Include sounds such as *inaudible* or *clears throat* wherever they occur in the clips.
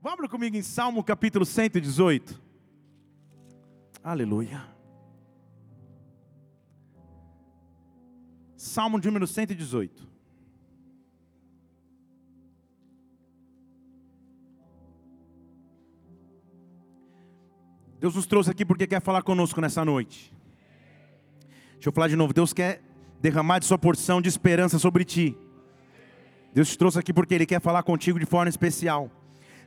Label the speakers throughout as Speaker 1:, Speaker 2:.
Speaker 1: Vamos comigo em Salmo capítulo 118. Aleluia. Salmo número 118. Deus nos trouxe aqui porque quer falar conosco nessa noite. Deixa eu falar de novo. Deus quer derramar de sua porção de esperança sobre ti. Deus te trouxe aqui porque Ele quer falar contigo de forma especial.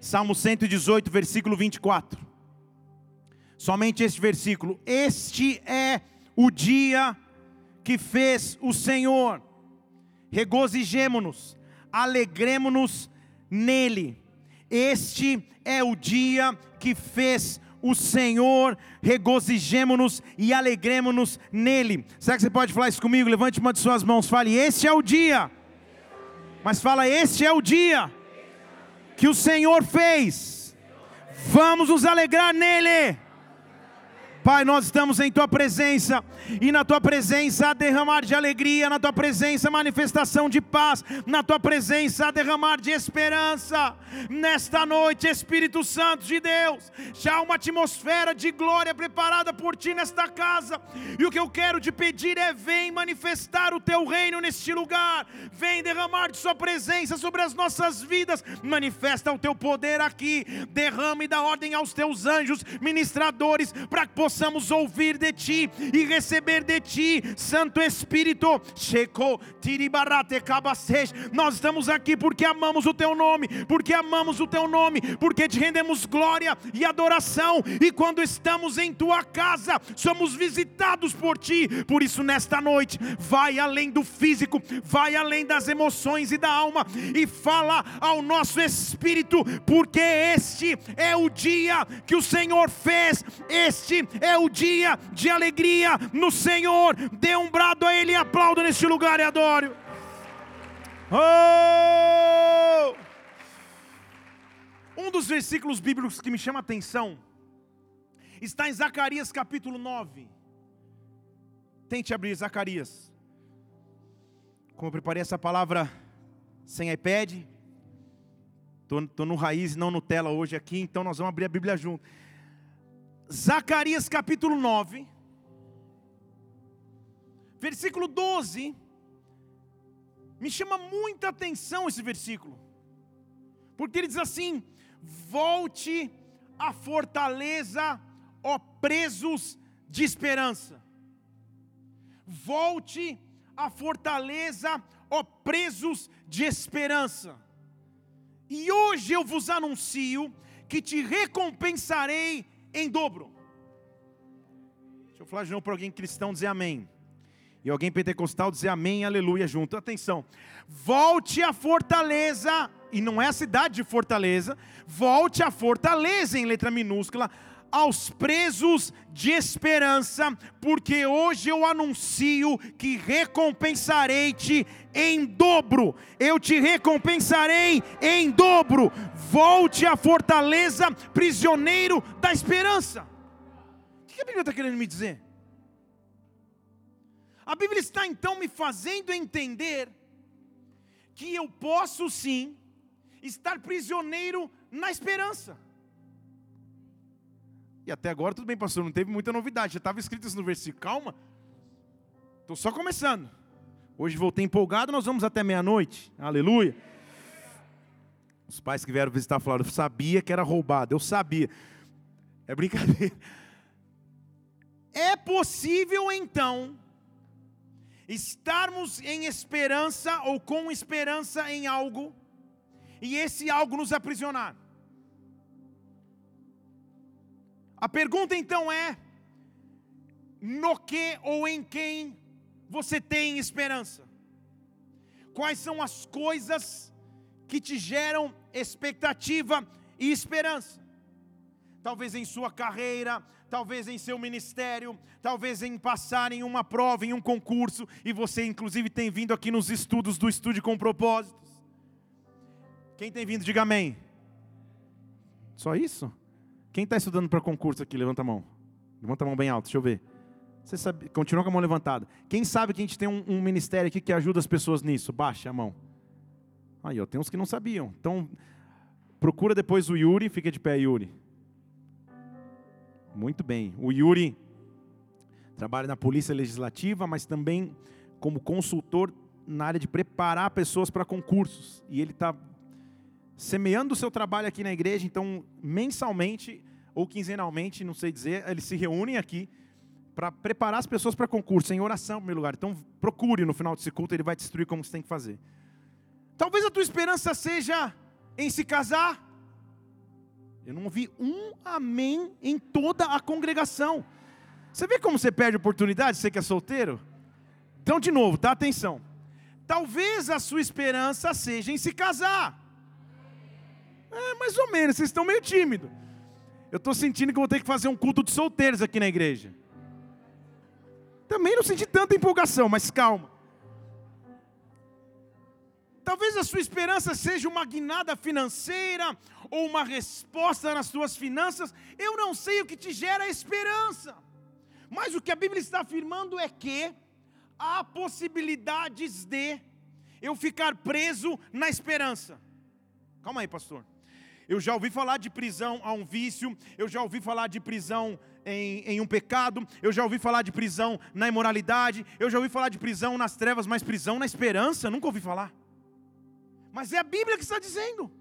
Speaker 1: Salmo 118, versículo 24. Somente este versículo. Este é o dia que fez o Senhor. Regozijemo-nos, alegremo-nos nele. Este é o dia que fez o Senhor, regozijemo-nos e alegremos-nos nele. Será que você pode falar isso comigo? Levante uma de suas mãos, fale: Este é o dia. Mas fala: Este é o dia que o Senhor fez. Vamos nos alegrar nele. Pai, nós estamos em tua presença e na tua presença a derramar de alegria, na tua presença manifestação de paz, na tua presença a derramar de esperança. Nesta noite, Espírito Santo de Deus, já há uma atmosfera de glória preparada por ti nesta casa. E o que eu quero te pedir é: vem manifestar o teu reino neste lugar, vem derramar de sua presença sobre as nossas vidas, manifesta o teu poder aqui, derrama e dá ordem aos teus anjos ministradores para que possamos ouvir de Ti e receber de Ti, Santo Espírito. Nós estamos aqui porque amamos o Teu nome, porque amamos o Teu nome, porque te rendemos glória e adoração. E quando estamos em Tua casa, somos visitados por Ti. Por isso, nesta noite, vai além do físico, vai além das emoções e da alma e fala ao nosso espírito, porque este é o dia que o Senhor fez, este é o dia de alegria no Senhor. Dê um brado a Ele e aplauda neste lugar e adore. Oh! Um dos versículos bíblicos que me chama a atenção está em Zacarias capítulo 9. Tente abrir Zacarias. Como eu preparei essa palavra sem iPad, estou no raiz, não no tela hoje aqui, então nós vamos abrir a Bíblia junto. Zacarias capítulo 9, versículo 12, me chama muita atenção esse versículo, porque ele diz assim: Volte à fortaleza, ó presos de esperança, volte à fortaleza, ó presos de esperança, e hoje eu vos anuncio que te recompensarei em dobro. Deixa eu falar de novo para alguém cristão dizer amém. E alguém pentecostal dizer amém, aleluia junto. Atenção. Volte à fortaleza, e não é a cidade de Fortaleza, volte à fortaleza em letra minúscula, aos presos de esperança, porque hoje eu anuncio que recompensarei-te em dobro, eu te recompensarei em dobro. Volte à fortaleza, prisioneiro da esperança. O que a Bíblia está querendo me dizer? A Bíblia está então me fazendo entender que eu posso sim estar prisioneiro na esperança. E até agora tudo bem, pastor, não teve muita novidade, já estava escrito isso no versículo. Calma, estou só começando. Hoje voltei empolgado, nós vamos até meia-noite. Aleluia. Os pais que vieram visitar falaram: Eu sabia que era roubado, eu sabia. É brincadeira. *laughs* É possível então estarmos em esperança ou com esperança em algo, e esse algo nos aprisionar. A pergunta então é: no que ou em quem você tem esperança? Quais são as coisas que te geram expectativa e esperança? Talvez em sua carreira, talvez em seu ministério, talvez em passar em uma prova, em um concurso, e você inclusive tem vindo aqui nos estudos do Estude com Propósitos. Quem tem vindo, diga amém. Só isso? Quem está estudando para concurso aqui? Levanta a mão. Levanta a mão bem alto, deixa eu ver. Você sabe, continua com a mão levantada. Quem sabe que a gente tem um, um ministério aqui que ajuda as pessoas nisso? Baixa a mão. Aí, ó, tem uns que não sabiam. Então, Procura depois o Yuri, fica de pé, Yuri. Muito bem. O Yuri trabalha na Polícia Legislativa, mas também como consultor na área de preparar pessoas para concursos. E ele está semeando o seu trabalho aqui na igreja, então mensalmente ou quinzenalmente, não sei dizer, eles se reúnem aqui para preparar as pessoas para concurso, em oração, em primeiro lugar. Então procure no final desse culto, ele vai te instruir como você tem que fazer. Talvez a tua esperança seja em se casar. Eu não ouvi um amém em toda a congregação. Você vê como você perde oportunidade, você que é solteiro? Então, de novo, dá atenção. Talvez a sua esperança seja em se casar. É, mais ou menos, vocês estão meio tímidos. Eu estou sentindo que vou ter que fazer um culto de solteiros aqui na igreja. Também não senti tanta empolgação, mas calma. Talvez a sua esperança seja uma guinada financeira ou uma resposta nas suas finanças. Eu não sei o que te gera esperança. Mas o que a Bíblia está afirmando é que há possibilidades de eu ficar preso na esperança. Calma aí, pastor. Eu já ouvi falar de prisão a um vício, eu já ouvi falar de prisão em, em, um pecado, eu já ouvi falar de prisão na imoralidade, eu já ouvi falar de prisão nas trevas, mas prisão na esperança, nunca ouvi falar. Mas é a Bíblia que está dizendo: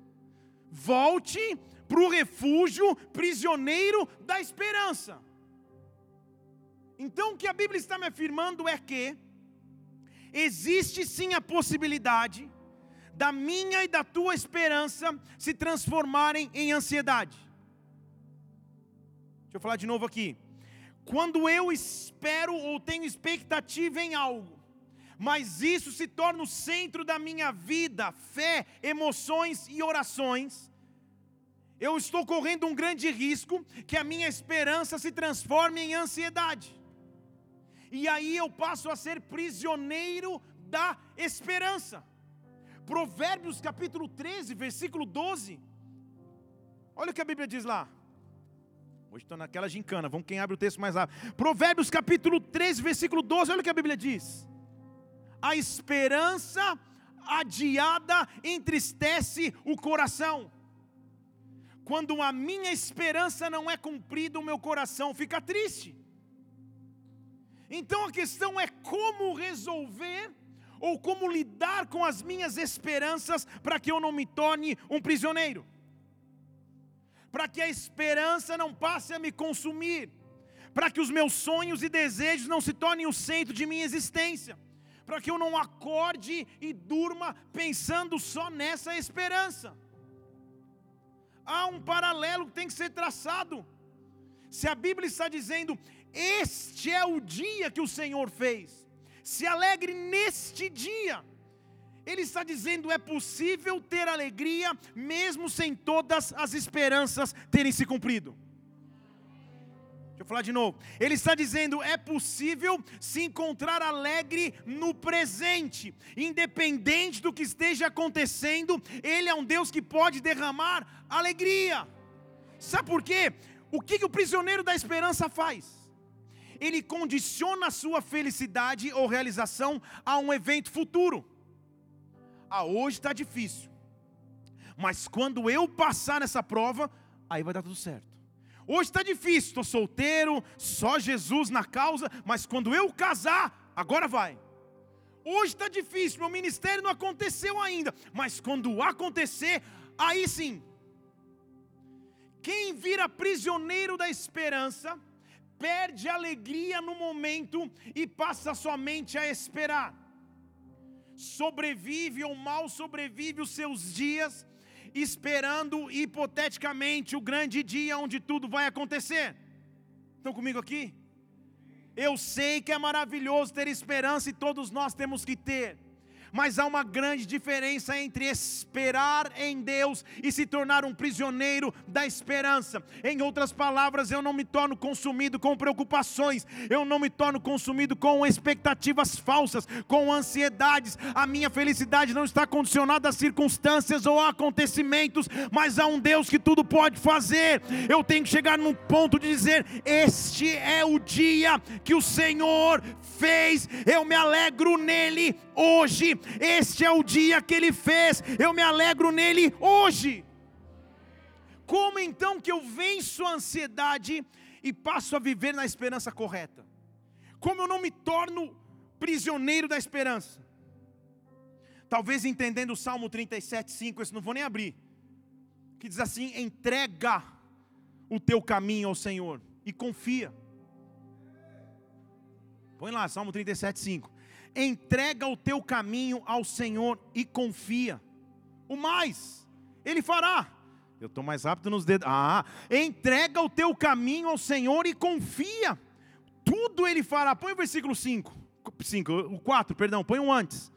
Speaker 1: volte para o refúgio prisioneiro da esperança. Então o que a Bíblia está me afirmando é que existe sim a possibilidade da minha e da tua esperança se transformarem em ansiedade. Deixa eu falar de novo aqui. Quando eu espero ou tenho expectativa em algo, mas isso se torna o centro da minha vida, fé, emoções e orações, eu estou correndo um grande risco que a minha esperança se transforme em ansiedade. E aí eu passo a ser prisioneiro da esperança. Provérbios capítulo 13, versículo 12. Olha o que a Bíblia diz lá. Hoje estou naquela gincana, vamos quem abre o texto mais rápido. Provérbios capítulo 13, versículo 12, olha o que a Bíblia diz. A esperança adiada entristece o coração. Quando a minha esperança não é cumprida, o meu coração fica triste. Então a questão é como resolver ou como lidar com as minhas esperanças para que eu não me torne um prisioneiro, para que a esperança não passe a me consumir, para que os meus sonhos e desejos não se tornem o centro de minha existência, para que eu não acorde e durma pensando só nessa esperança. Há um paralelo que tem que ser traçado. Se a Bíblia está dizendo, este é o dia que o Senhor fez, se alegre neste dia. Ele está dizendo: é possível ter alegria, mesmo sem todas as esperanças terem se cumprido. Deixa eu falar de novo. Ele está dizendo: é possível se encontrar alegre no presente, independente do que esteja acontecendo, Ele é um Deus que pode derramar alegria. Sabe por quê? O que, que o prisioneiro da esperança faz? Ele condiciona a sua felicidade ou realização a um evento futuro. Ah, hoje está difícil, mas quando eu passar nessa prova, aí vai dar tudo certo. Hoje está difícil, estou solteiro, só Jesus na causa, mas quando eu casar, agora vai. Hoje está difícil, meu ministério não aconteceu ainda, mas quando acontecer, aí sim. Quem vira prisioneiro da esperança, perde a alegria no momento e passa somente a esperar. Sobrevive ou mal sobrevive os seus dias, esperando hipoteticamente o grande dia onde tudo vai acontecer. Estão comigo aqui? Eu sei que é maravilhoso ter esperança e todos nós temos que ter mas há uma grande diferença entre esperar em Deus e se tornar um prisioneiro da esperança. Em outras palavras, eu não me torno consumido com preocupações, eu não me torno consumido com expectativas falsas, com ansiedades. A minha felicidade não está condicionada a circunstâncias ou a acontecimentos, mas há um Deus que tudo pode fazer. Eu tenho que chegar num ponto de dizer: Este é o dia que o Senhor fez, eu me alegro nele hoje. Este é o dia que ele fez, eu me alegro nele hoje. então que eu venço a ansiedade e passo a viver na esperança correta? Como eu não me torno prisioneiro da esperança? Talvez entendendo o Salmo 37, 5, esse não vou nem abrir, que diz assim: entrega o teu caminho ao Senhor e confia. Põe lá, Salmo 37, 5. Entrega o teu caminho ao Senhor e confia. O mais, Ele fará. Eu estou mais rápido nos dedos. Ah, entrega o teu caminho ao Senhor e confia. Tudo Ele fará. Põe o versículo 5. 5, o 4, perdão, põe um antes.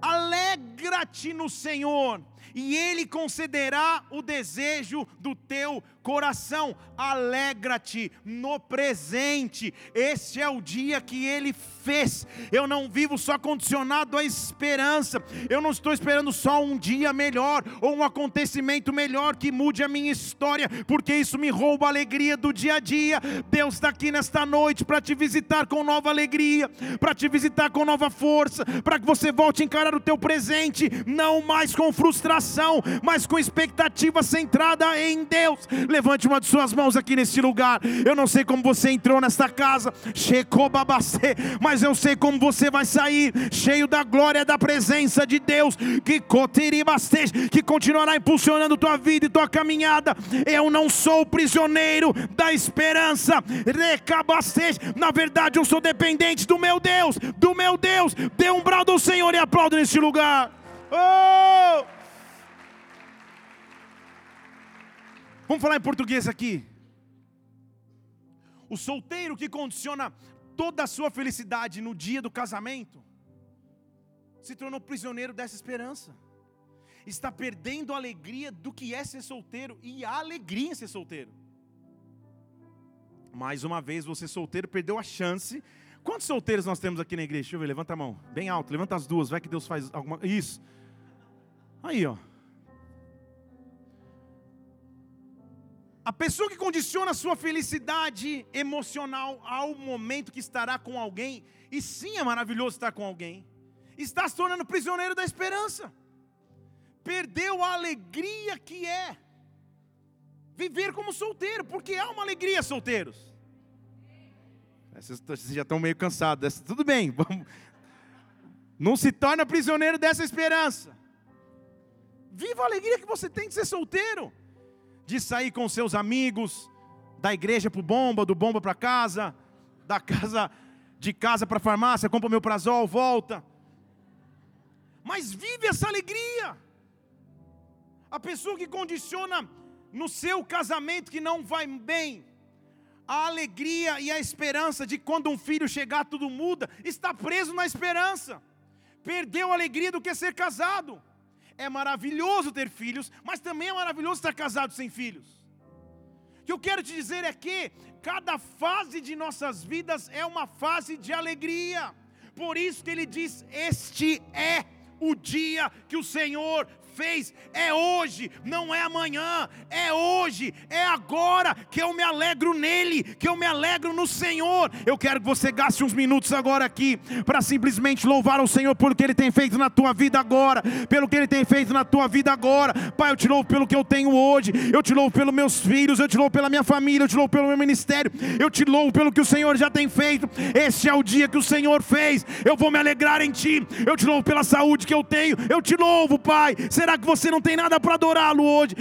Speaker 1: Alegra-te no Senhor, e Ele concederá o desejo do teu coração. Alegra-te no presente. Este é o dia que Ele fez. Eu não vivo só condicionado à esperança. Eu não estou esperando só um dia melhor ou um acontecimento melhor que mude a minha história, porque isso me rouba a alegria do dia a dia. Deus está aqui nesta noite para te visitar com nova alegria, para te visitar com nova força, para que você volte a encarar o teu presente, não mais com frustração, mas com expectativa centrada em Deus. Levante uma de suas mãos aqui nesse lugar. Eu não sei como você entrou nesta casa, mas eu sei como você vai sair, cheio da glória da presença de Deus, que que continuará impulsionando tua vida e tua caminhada. Eu não sou prisioneiro da esperança, na verdade eu sou dependente do meu Deus, do meu Deus. Dê um brado ao Senhor e aplaudo neste lugar. Oh! Vamos falar em português aqui. O solteiro que condiciona toda a sua felicidade no dia do casamento se tornou prisioneiro dessa esperança. Está perdendo a alegria do que é ser solteiro e a alegria em ser solteiro. Mais uma vez, você solteiro perdeu a chance. Quantos solteiros nós temos aqui na igreja? Deixa eu ver, levanta a mão. Bem alto, levanta as duas, vai que Deus faz alguma. Isso. Aí, ó. A pessoa que condiciona a sua felicidade emocional ao momento que estará com alguém, e sim é maravilhoso estar com alguém, está se tornando prisioneiro da esperança, perdeu a alegria que é viver como solteiro, porque há uma alegria, solteiros. Vocês já estão meio cansados, tudo bem, *laughs* vamos. não se torna prisioneiro dessa esperança. Viva a alegria que você tem de ser solteiro de sair com seus amigos, da igreja para o bomba, do bomba para casa, da casa de casa para farmácia, compra meu prazol, volta. Mas vive essa alegria. A pessoa que condiciona no seu casamento que não vai bem, a alegria e a esperança de quando um filho chegar tudo muda, está preso na esperança. Perdeu a alegria do que ser casado é maravilhoso ter filhos, mas também é maravilhoso estar casado sem filhos. O que eu quero te dizer é que cada fase de nossas vidas é uma fase de alegria. Por isso que ele diz: Este é o dia que o Senhor fez, é hoje, não é amanhã, é hoje, é agora que eu me alegro nele, que eu me alegro no Senhor. Eu quero que você gaste uns minutos agora aqui para simplesmente louvar o Senhor pelo que ele tem feito na tua vida agora, pelo que ele tem feito na tua vida agora. Pai, eu te louvo pelo que eu tenho hoje, eu te louvo pelos meus filhos, eu te louvo pela minha família, eu te louvo pelo meu ministério, eu te louvo pelo que o Senhor já tem feito. Este é o dia que o Senhor fez, eu vou me alegrar em ti. Eu te louvo pela saúde que eu tenho, eu te louvo, Pai. Será que você não tem nada para adorá-lo hoje?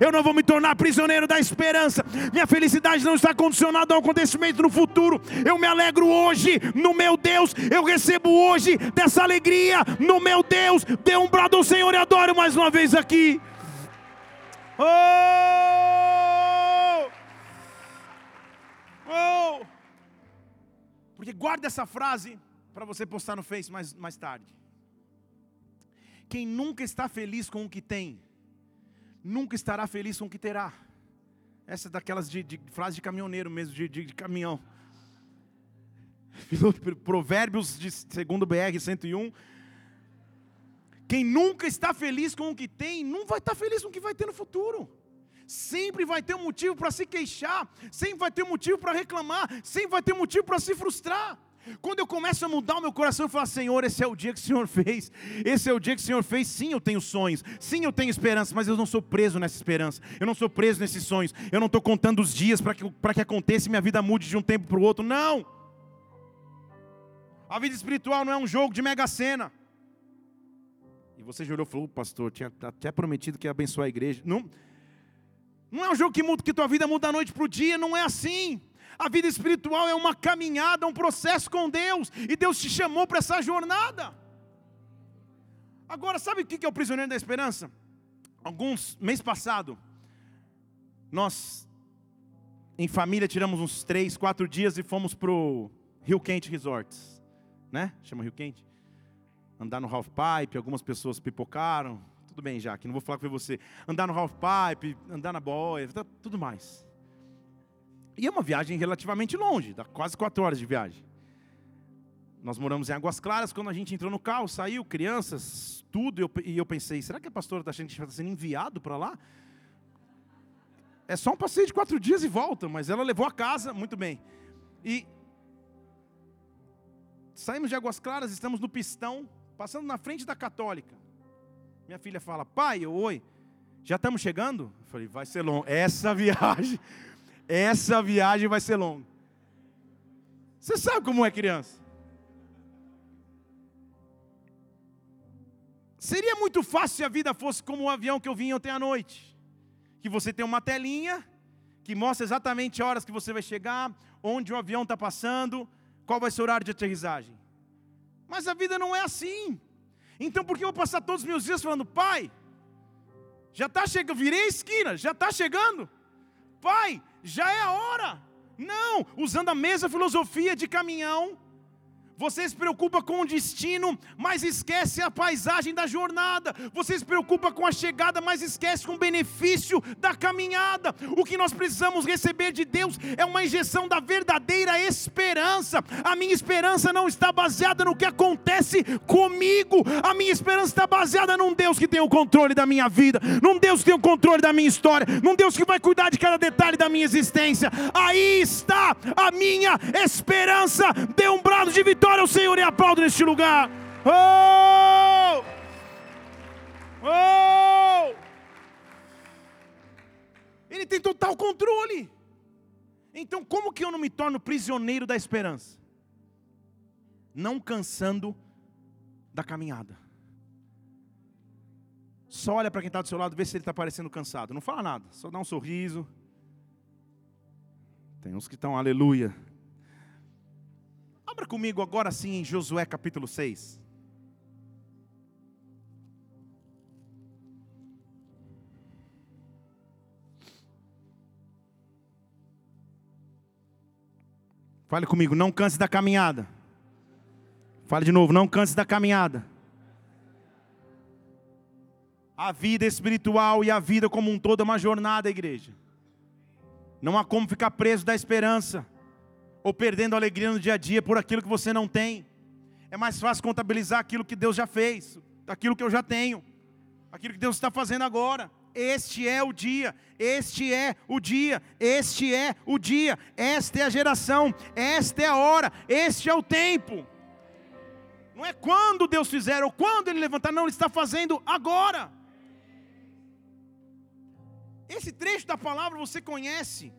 Speaker 1: Eu não vou me tornar prisioneiro da esperança. Minha felicidade não está condicionada ao acontecimento no futuro. Eu me alegro hoje no meu Deus. Eu recebo hoje dessa alegria no meu Deus. Dê um brado ao Senhor e adoro mais uma vez aqui. Oh! Oh! Porque guarda essa frase para você postar no Face mais, mais tarde. Quem nunca está feliz com o que tem, nunca estará feliz com o que terá. Essa é daquelas de, de frase de caminhoneiro mesmo, de, de, de caminhão. *laughs* Provérbios de segundo BR 101. Quem nunca está feliz com o que tem, não vai estar feliz com o que vai ter no futuro. Sempre vai ter um motivo para se queixar, sempre vai ter um motivo para reclamar, sempre vai ter um motivo para se frustrar. Quando eu começo a mudar o meu coração e falar, Senhor, esse é o dia que o Senhor fez, esse é o dia que o Senhor fez, sim, eu tenho sonhos, sim, eu tenho esperança, mas eu não sou preso nessa esperança, eu não sou preso nesses sonhos, eu não estou contando os dias para que, que aconteça e minha vida mude de um tempo para o outro, não. A vida espiritual não é um jogo de mega sena. E você jurou, falou, pastor, tinha até prometido que ia abençoar a igreja. Não, não é um jogo que muda, que tua vida muda da noite para o dia, não é assim. A vida espiritual é uma caminhada, um processo com Deus, e Deus te chamou para essa jornada. Agora, sabe o que é o prisioneiro da esperança? Alguns, mês passado, nós, em família, tiramos uns três, quatro dias e fomos para o Rio Quente Resorts, né? Chama Rio Quente. Andar no half pipe, algumas pessoas pipocaram, tudo bem, já, que não vou falar com você. Andar no half pipe, andar na boia, tá, tudo mais. E é uma viagem relativamente longe, dá quase quatro horas de viagem. Nós moramos em Águas Claras, quando a gente entrou no carro, saiu, crianças, tudo, e eu, e eu pensei, será que a pastora está achando que está sendo enviado para lá? É só um passeio de quatro dias e volta, mas ela levou a casa, muito bem. E saímos de Águas Claras, estamos no pistão, passando na frente da católica. Minha filha fala, pai, oi, já estamos chegando? Eu falei, vai ser longo. Essa *laughs* viagem, essa viagem vai ser longa. Você sabe como é criança? Seria muito fácil se a vida fosse como o avião que eu vim ontem à noite. Que você tem uma telinha que mostra exatamente horas que você vai chegar, onde o avião está passando, qual vai ser o horário de aterrissagem. Mas a vida não é assim. Então por que eu vou passar todos os meus dias falando, pai, já está chegando, virei a esquina, já está chegando. Pai, já é a hora. Não, usando a mesma filosofia de caminhão, você se preocupa com o destino, mas esquece a paisagem da jornada. Você se preocupa com a chegada, mas esquece com o benefício da caminhada. O que nós precisamos receber de Deus é uma injeção da verdadeira esperança. A minha esperança não está baseada no que acontece comigo. A minha esperança está baseada num Deus que tem o controle da minha vida, num Deus que tem o controle da minha história, num Deus que vai cuidar de cada detalhe da minha existência. Aí está a minha esperança. Dê um brado de vitória Adora o Senhor e aplaudo neste lugar. Oh! Oh! Ele tem total controle. Então, como que eu não me torno prisioneiro da esperança? Não cansando da caminhada. Só olha para quem está do seu lado, vê se ele está parecendo cansado. Não fala nada, só dá um sorriso. Tem uns que estão, aleluia. Abra comigo agora sim em Josué capítulo 6. Fale comigo, não canse da caminhada. Fale de novo, não canse da caminhada. A vida espiritual e a vida como um todo é uma jornada, igreja. Não há como ficar preso da esperança ou perdendo alegria no dia a dia por aquilo que você não tem. É mais fácil contabilizar aquilo que Deus já fez, aquilo que eu já tenho, aquilo que Deus está fazendo agora. Este é o dia, este é o dia, este é o dia, esta é a geração, esta é a hora, este é o tempo. Não é quando Deus fizer ou quando Ele levantar, não, Ele está fazendo agora. Esse trecho da palavra você conhece.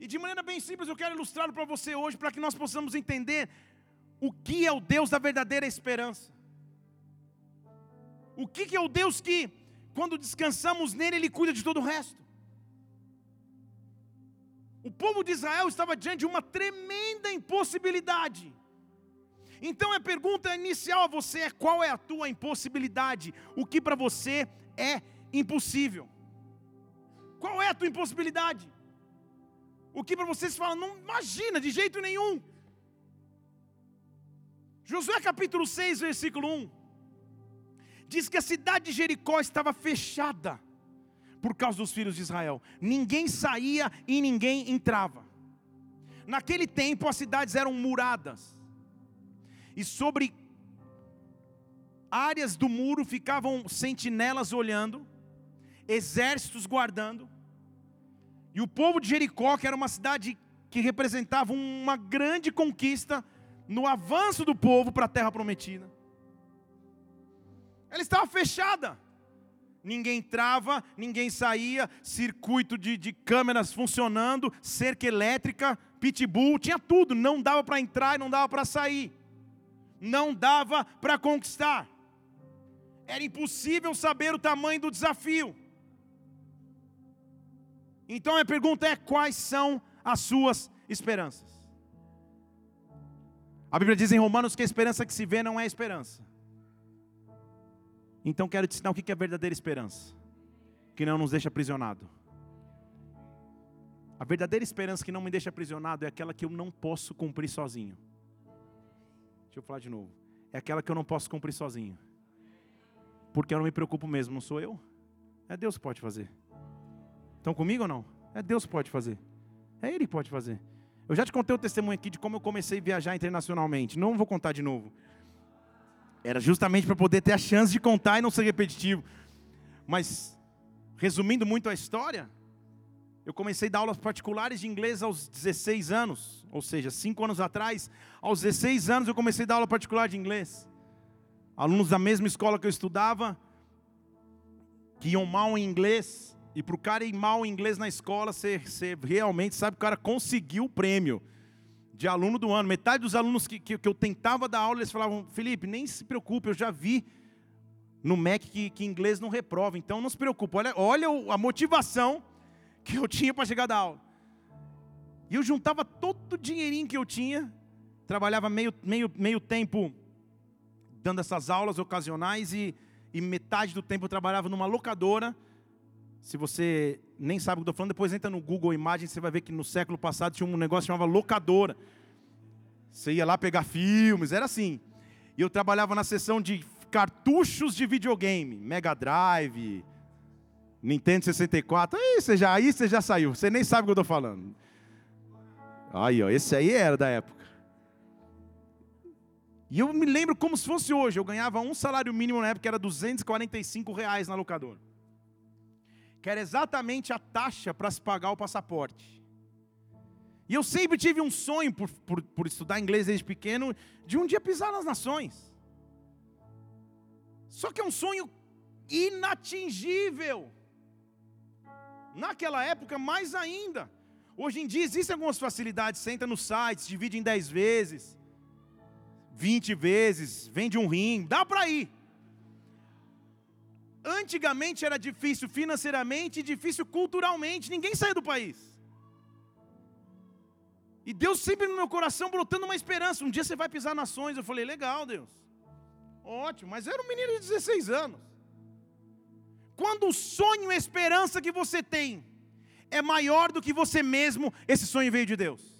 Speaker 1: E de maneira bem simples eu quero ilustrá-lo para você hoje, para que nós possamos entender o que é o Deus da verdadeira esperança. O que é o Deus que, quando descansamos nele, Ele cuida de todo o resto. O povo de Israel estava diante de uma tremenda impossibilidade. Então a pergunta inicial a você é: qual é a tua impossibilidade? O que para você é impossível? Qual é a tua impossibilidade? O que para vocês falam, não imagina de jeito nenhum. Josué capítulo 6, versículo 1. Diz que a cidade de Jericó estava fechada por causa dos filhos de Israel. Ninguém saía e ninguém entrava. Naquele tempo as cidades eram muradas. E sobre áreas do muro ficavam sentinelas olhando, exércitos guardando. E o povo de Jericó, que era uma cidade que representava uma grande conquista no avanço do povo para a terra prometida. Ela estava fechada. Ninguém entrava, ninguém saía, circuito de, de câmeras funcionando, cerca elétrica, pitbull, tinha tudo. Não dava para entrar e não dava para sair. Não dava para conquistar. Era impossível saber o tamanho do desafio. Então a pergunta é: quais são as suas esperanças? A Bíblia diz em Romanos que a esperança que se vê não é esperança. Então quero te ensinar o que é verdadeira esperança, que não nos deixa aprisionado. A verdadeira esperança que não me deixa aprisionado é aquela que eu não posso cumprir sozinho. Deixa eu falar de novo. É aquela que eu não posso cumprir sozinho. Porque eu não me preocupo mesmo, não sou eu. É Deus que pode fazer. Estão comigo ou não? É Deus que pode fazer. É Ele que pode fazer. Eu já te contei o testemunho aqui de como eu comecei a viajar internacionalmente. Não vou contar de novo. Era justamente para poder ter a chance de contar e não ser repetitivo. Mas, resumindo muito a história, eu comecei a dar aulas particulares de inglês aos 16 anos. Ou seja, 5 anos atrás, aos 16 anos eu comecei a dar aula particular de inglês. Alunos da mesma escola que eu estudava, que iam mal em inglês, e para o cara ir mal em inglês na escola, você, realmente sabe que o cara conseguiu o prêmio de aluno do ano. Metade dos alunos que, que, que, eu tentava dar aula, eles falavam, Felipe, nem se preocupe, eu já vi no MEC que, que inglês não reprova, então não se preocupe. Olha, olha a motivação que eu tinha para chegar da aula. E eu juntava todo o dinheirinho que eu tinha, trabalhava meio, meio, meio tempo dando essas aulas ocasionais e, e metade do tempo eu trabalhava numa locadora se você nem sabe o que eu estou falando, depois entra no Google Imagens, você vai ver que no século passado tinha um negócio chamava locadora. Você ia lá pegar filmes, era assim. E eu trabalhava na seção de cartuchos de videogame, Mega Drive, Nintendo 64. Aí você já, aí você já saiu, você nem sabe o que eu estou falando. Aí, ó, esse aí era da época. E eu me lembro como se fosse hoje. Eu ganhava um salário mínimo na época, que era 245 reais na locadora que era exatamente a taxa para se pagar o passaporte. E eu sempre tive um sonho, por, por, por estudar inglês desde pequeno, de um dia pisar nas nações. Só que é um sonho inatingível. Naquela época, mais ainda. Hoje em dia existem algumas facilidades. Você entra no site, divide em 10 vezes, 20 vezes, vende um rim, dá para ir. Antigamente era difícil financeiramente e difícil culturalmente, ninguém saía do país. E Deus sempre no meu coração brotando uma esperança. Um dia você vai pisar nações. Eu falei, legal, Deus. Ótimo, mas era um menino de 16 anos. Quando o sonho e a esperança que você tem é maior do que você mesmo, esse sonho veio de Deus.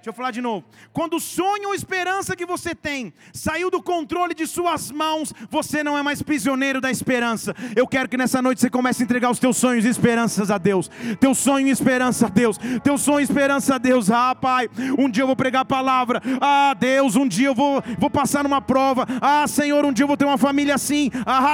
Speaker 1: Deixa eu falar de novo. Quando o sonho ou esperança que você tem saiu do controle de suas mãos, você não é mais prisioneiro da esperança. Eu quero que nessa noite você comece a entregar os teus sonhos e esperanças a Deus. Teu sonho e esperança a Deus. Teu sonho e esperança a Deus. Ah, Pai, um dia eu vou pregar a palavra. Ah, Deus, um dia eu vou, vou passar numa prova. Ah, Senhor, um dia eu vou ter uma família assim. Ah,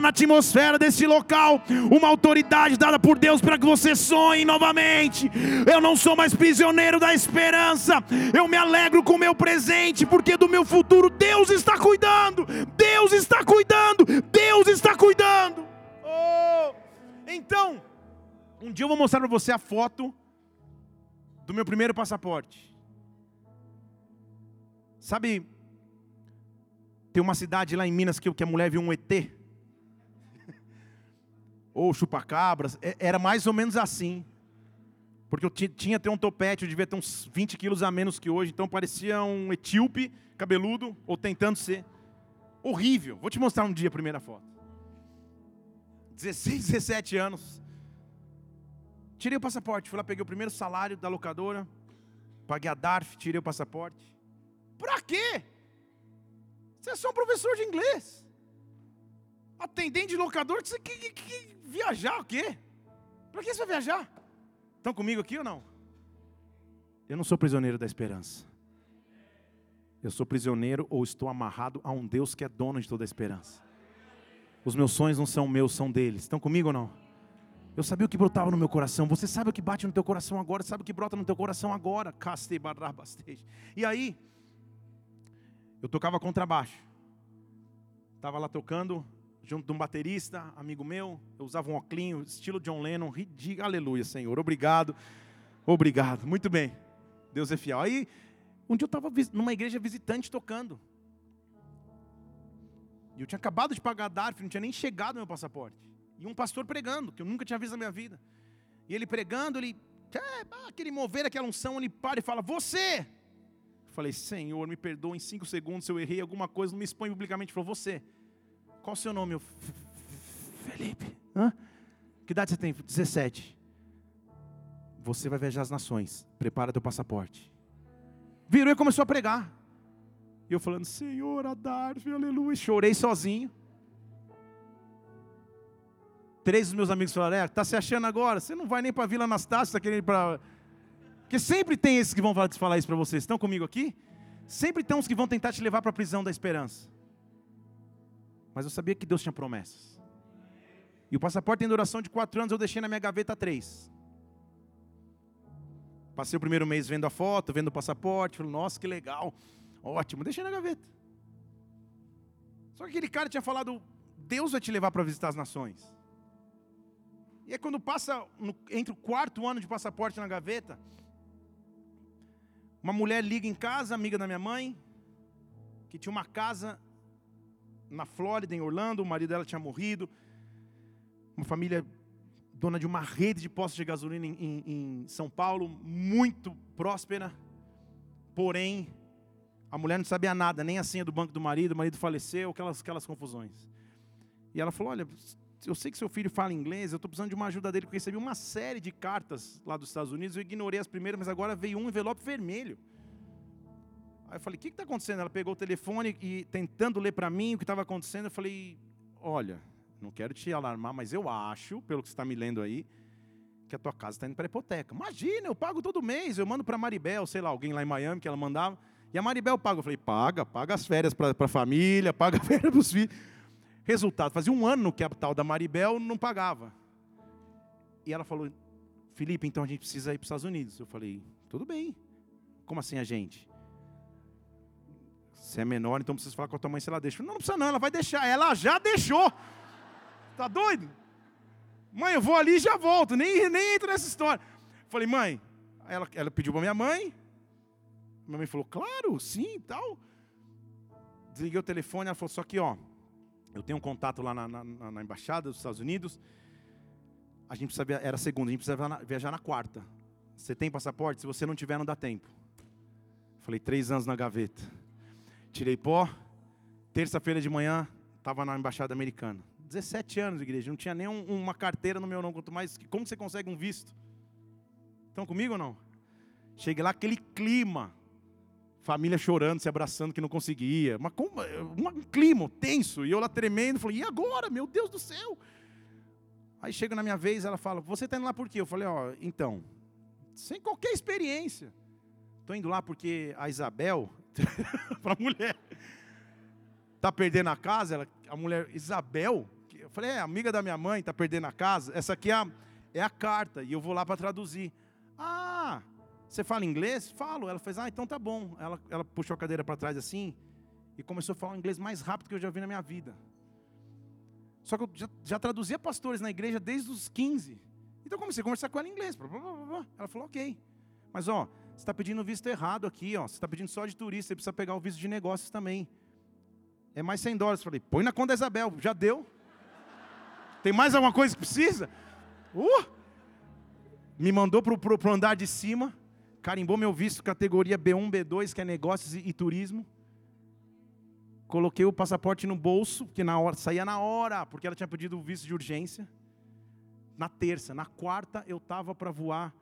Speaker 1: na atmosfera desse local, uma autoridade dada por Deus para que você sonhe novamente. Eu não sou mais prisioneiro da esperança. Eu me alegro com o meu presente, porque do meu futuro Deus está cuidando. Deus está cuidando. Deus está cuidando. Oh! Então, um dia eu vou mostrar para você a foto do meu primeiro passaporte. Sabe, tem uma cidade lá em Minas que, que a mulher viu um ET. *laughs* Ou chupacabras. É, era mais ou menos assim. Porque eu tinha até um topete, eu devia ter uns 20 quilos a menos que hoje, então parecia um etíope cabeludo, ou tentando ser. Horrível. Vou te mostrar um dia a primeira foto. 16, 17 anos. Tirei o passaporte, fui lá, peguei o primeiro salário da locadora, paguei a DARF, tirei o passaporte. Pra quê? Você é só um professor de inglês. Atendente de locador, você que, que, que, viajar o quê? Pra que você vai viajar? Estão comigo aqui ou não? Eu não sou prisioneiro da esperança. Eu sou prisioneiro ou estou amarrado a um Deus que é dono de toda a esperança. Os meus sonhos não são meus, são deles. Estão comigo ou não? Eu sabia o que brotava no meu coração. Você sabe o que bate no teu coração agora, sabe o que brota no teu coração agora. E aí, eu tocava contrabaixo. Estava lá tocando, junto de um baterista, amigo meu. Eu usava um óculos, estilo John Lennon. Ridículo. Aleluia, Senhor. Obrigado. Obrigado. Muito bem. Deus é fiel. Aí, um dia eu estava numa igreja visitante tocando. E eu tinha acabado de pagar a DARF, não tinha nem chegado meu passaporte. E um pastor pregando, que eu nunca tinha visto na minha vida. E ele pregando, ele, aquele mover, aquela unção, ele para e fala: Você! Eu falei: Senhor, me perdoa em cinco segundos se eu errei alguma coisa, não me expõe publicamente. Ele falou: Você. Qual o seu nome? Eu, Felipe. Hã? Que idade você tem? 17. Você vai viajar as nações. Prepara teu passaporte. Virou e começou a pregar. E eu falando, Senhor, Adarve, aleluia. Chorei sozinho. Três dos meus amigos falaram: É, tá se achando agora? Você não vai nem para a Vila Anastácio, está querendo ir para. Porque sempre tem esses que vão falar isso para vocês. Estão comigo aqui? Sempre tem uns que vão tentar te levar para a prisão da esperança. Mas eu sabia que Deus tinha promessas. E o passaporte tem duração de quatro anos, eu deixei na minha gaveta três. Passei o primeiro mês vendo a foto, vendo o passaporte, falei, nossa, que legal, ótimo, deixei na gaveta. Só que aquele cara tinha falado, Deus vai te levar para visitar as nações. E é quando passa no, entre o quarto ano de passaporte na gaveta, uma mulher liga em casa, amiga da minha mãe, que tinha uma casa na Flórida, em Orlando, o marido dela tinha morrido, uma família dona de uma rede de postos de gasolina em, em, em São Paulo, muito próspera, porém, a mulher não sabia nada, nem a senha do banco do marido, o marido faleceu, aquelas, aquelas confusões. E ela falou: Olha, eu sei que seu filho fala inglês, eu estou precisando de uma ajuda dele, porque eu recebi uma série de cartas lá dos Estados Unidos, eu ignorei as primeiras, mas agora veio um envelope vermelho. Aí eu falei, o que está acontecendo? Ela pegou o telefone e tentando ler para mim o que estava acontecendo, eu falei, olha, não quero te alarmar, mas eu acho, pelo que você está me lendo aí, que a tua casa está indo para hipoteca. Imagina, eu pago todo mês, eu mando para Maribel, sei lá, alguém lá em Miami que ela mandava, e a Maribel paga. Eu falei, paga, paga as férias para a família, *laughs* paga a férias para os filhos. Resultado, fazia um ano que a tal da Maribel não pagava. E ela falou, Felipe, então a gente precisa ir para os Estados Unidos. Eu falei, tudo bem. Como assim a gente? Você é menor, então precisa falar com a tua mãe se ela deixa. Não, não precisa não, ela vai deixar. Ela já deixou. Tá doido? Mãe, eu vou ali e já volto. Nem, nem entra nessa história. Falei, mãe. Ela, ela pediu para minha mãe. Minha mãe falou, claro, sim e tal. Desliguei o telefone, ela falou, só que ó, eu tenho um contato lá na, na, na embaixada dos Estados Unidos. A gente precisa, era segunda, a gente precisa viajar na quarta. Você tem passaporte? Se você não tiver, não dá tempo. Falei, três anos na gaveta. Tirei pó. Terça-feira de manhã, estava na embaixada americana. 17 anos, igreja. Não tinha nem um, uma carteira no meu nome. Quanto mais, como você consegue um visto? Estão comigo ou não? Cheguei lá, aquele clima. Família chorando, se abraçando que não conseguia. Uma, um clima tenso. E eu lá tremendo, falei, e agora? Meu Deus do céu! Aí chega na minha vez, ela fala, você está indo lá por quê? Eu falei, ó, oh, então, sem qualquer experiência. Estou indo lá porque a Isabel, *laughs* para a mulher, está perdendo a casa. Ela, a mulher, Isabel, eu falei, é, amiga da minha mãe, está perdendo a casa. Essa aqui é a, é a carta, e eu vou lá para traduzir. Ah, você fala inglês? Falo. Ela fez, ah, então tá bom. Ela, ela puxou a cadeira para trás assim e começou a falar inglês mais rápido que eu já vi na minha vida. Só que eu já, já traduzia pastores na igreja desde os 15. Então comecei a conversar com ela em inglês. Ela falou, ok. Mas ó, você está pedindo visto errado aqui, ó. Você está pedindo só de turista, você precisa pegar o visto de negócios também. É mais 100 dólares. Falei, põe na conta da Isabel. Já deu. Tem mais alguma coisa que precisa? Uh! Me mandou para o andar de cima carimbou meu visto categoria B1, B2, que é negócios e, e turismo. Coloquei o passaporte no bolso, que na hora saía na hora, porque ela tinha pedido o visto de urgência. Na terça, na quarta eu tava para voar.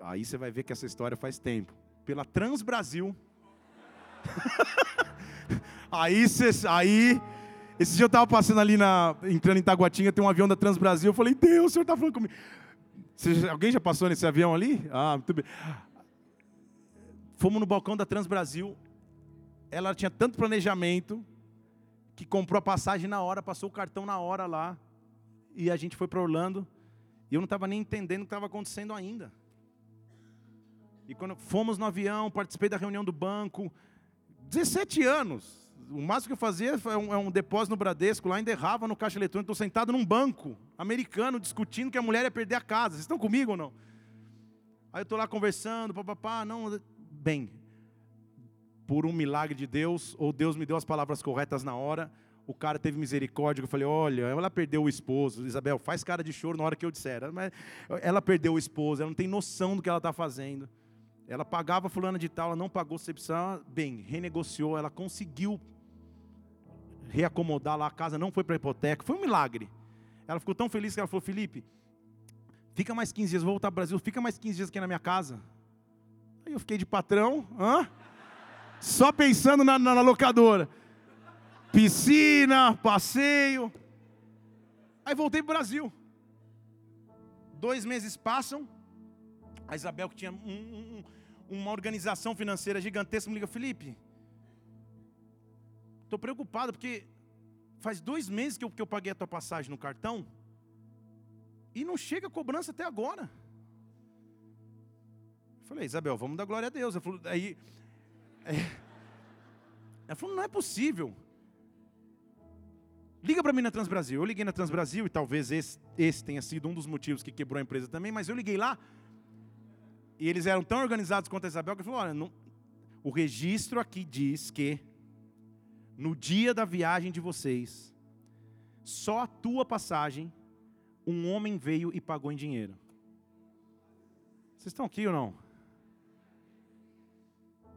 Speaker 1: Aí você vai ver que essa história faz tempo. Pela Trans Brasil. *laughs* aí, aí esse dia eu estava passando ali na. entrando em Taguatinga, tem um avião da Trans Brasil. Eu falei, Deus, o senhor está falando comigo. Alguém já passou nesse avião ali? Ah, muito bem. Fomos no balcão da Trans Brasil. Ela tinha tanto planejamento que comprou a passagem na hora, passou o cartão na hora lá. E a gente foi para Orlando. E eu não estava nem entendendo o que estava acontecendo ainda. E quando fomos no avião, participei da reunião do banco, 17 anos. O máximo que eu fazia é um, é um depósito no Bradesco, lá enderrava no caixa eletrônico, estou sentado num banco americano discutindo que a mulher ia perder a casa. Vocês estão comigo ou não? Aí eu estou lá conversando, papapá, não. Bem, por um milagre de Deus, ou Deus me deu as palavras corretas na hora, o cara teve misericórdia. Eu falei: olha, ela perdeu o esposo. Isabel, faz cara de choro na hora que eu disser. Mas ela perdeu o esposo, ela não tem noção do que ela está fazendo. Ela pagava fulana de tal, ela não pagou, você precisava, bem, renegociou, ela conseguiu reacomodar lá, a casa não foi para hipoteca, foi um milagre. Ela ficou tão feliz que ela falou, Felipe, fica mais 15 dias, vou voltar para o Brasil, fica mais 15 dias aqui na minha casa. Aí eu fiquei de patrão, hã? só pensando na, na, na locadora. Piscina, passeio. Aí voltei para o Brasil. Dois meses passam, a Isabel, que tinha um, um, uma organização financeira gigantesca, me liga, Felipe, estou preocupado porque faz dois meses que eu, que eu paguei a tua passagem no cartão e não chega a cobrança até agora. Eu falei, Isabel, vamos dar glória a Deus. Ela falou, aí, é, ela falou, não é possível. Liga para mim na Transbrasil. Eu liguei na Transbrasil e talvez esse, esse tenha sido um dos motivos que quebrou a empresa também, mas eu liguei lá e eles eram tão organizados quanto a Isabel que falou: olha, não, o registro aqui diz que no dia da viagem de vocês, só a tua passagem, um homem veio e pagou em dinheiro. Vocês estão aqui ou não?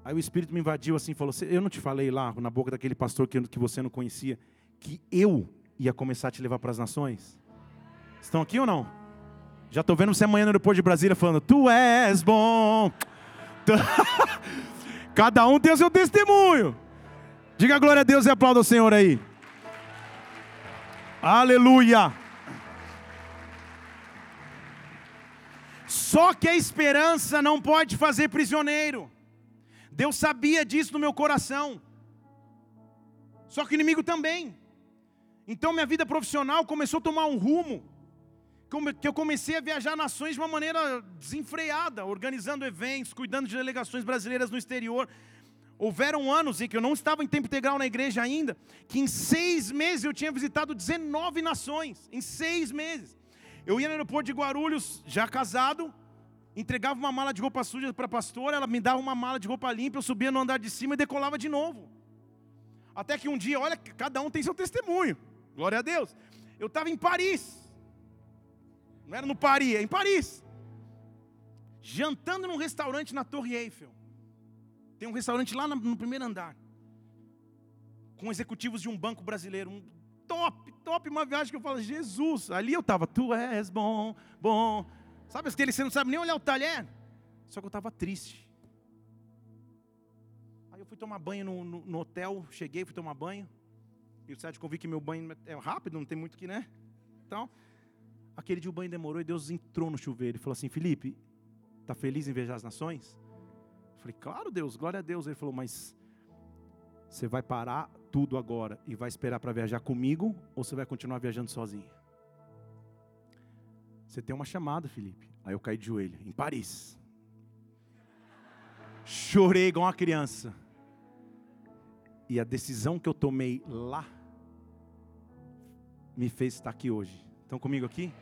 Speaker 1: Aí o Espírito me invadiu assim e falou: Eu não te falei lá na boca daquele pastor que, que você não conhecia, que eu ia começar a te levar para as nações? Estão aqui ou não? Já estou vendo você amanhã no aeroporto de Brasília falando: Tu és bom. *laughs* Cada um tem o seu testemunho. Diga glória a Deus e aplauda o Senhor aí. Aleluia. Só que a esperança não pode fazer prisioneiro. Deus sabia disso no meu coração. Só que o inimigo também. Então minha vida profissional começou a tomar um rumo que eu comecei a viajar nações de uma maneira desenfreada, organizando eventos, cuidando de delegações brasileiras no exterior. Houveram anos em que eu não estava em tempo integral na igreja ainda, que em seis meses eu tinha visitado 19 nações, em seis meses. Eu ia no aeroporto de Guarulhos, já casado, entregava uma mala de roupa suja para a pastora, ela me dava uma mala de roupa limpa, eu subia no andar de cima e decolava de novo. Até que um dia, olha, cada um tem seu testemunho, glória a Deus. Eu estava em Paris, não era no Paris, é em Paris. Jantando num restaurante na Torre Eiffel. Tem um restaurante lá no primeiro andar. Com executivos de um banco brasileiro. Um top, top, uma viagem que eu falo, Jesus. Ali eu estava, tu és bom, bom. Sabe aquele você não sabe nem olhar o talher? Só que eu estava triste. Aí eu fui tomar banho no, no, no hotel, cheguei, fui tomar banho. E o site convite que meu banho é rápido, não tem muito que, né? Então, Aquele dia o banho demorou e Deus entrou no chuveiro e falou assim: Felipe, está feliz em viajar as nações? Eu falei, claro, Deus, glória a Deus. Ele falou, mas você vai parar tudo agora e vai esperar para viajar comigo ou você vai continuar viajando sozinho? Você tem uma chamada, Felipe. Aí eu caí de joelho, em Paris. Chorei igual uma criança. E a decisão que eu tomei lá me fez estar aqui hoje. Estão comigo aqui?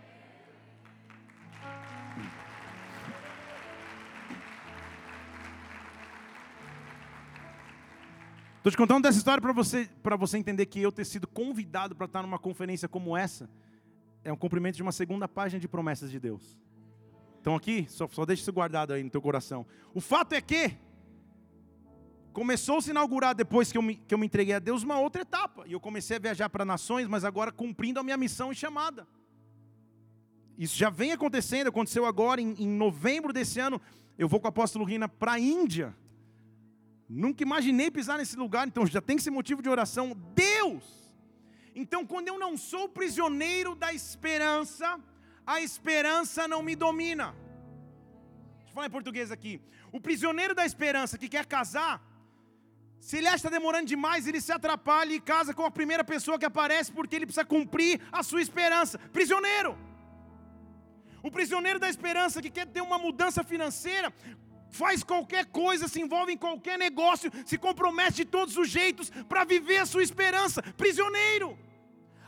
Speaker 1: Estou te contando dessa história para você, você entender que eu ter sido convidado para estar numa conferência como essa é um cumprimento de uma segunda página de promessas de Deus. Estão aqui? Só, só deixa isso guardado aí no teu coração. O fato é que começou a se inaugurar depois que eu, me, que eu me entreguei a Deus uma outra etapa. E eu comecei a viajar para nações, mas agora cumprindo a minha missão e chamada. Isso já vem acontecendo, aconteceu agora em, em novembro desse ano. Eu vou com o apóstolo Rina para a Índia. Nunca imaginei pisar nesse lugar, então já tem esse motivo de oração. Deus! Então, quando eu não sou prisioneiro da esperança, a esperança não me domina. Deixa eu falar em português aqui. O prisioneiro da esperança que quer casar, se ele acha que está demorando demais, ele se atrapalha e casa com a primeira pessoa que aparece porque ele precisa cumprir a sua esperança. Prisioneiro! O prisioneiro da esperança que quer ter uma mudança financeira, faz qualquer coisa, se envolve em qualquer negócio, se compromete de todos os jeitos para viver a sua esperança. Prisioneiro.